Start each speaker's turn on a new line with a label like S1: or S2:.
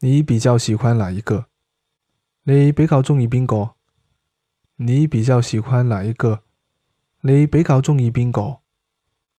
S1: 你比较喜欢哪一个？你比较中意边个？你比较喜欢哪一个？你比较中意边个？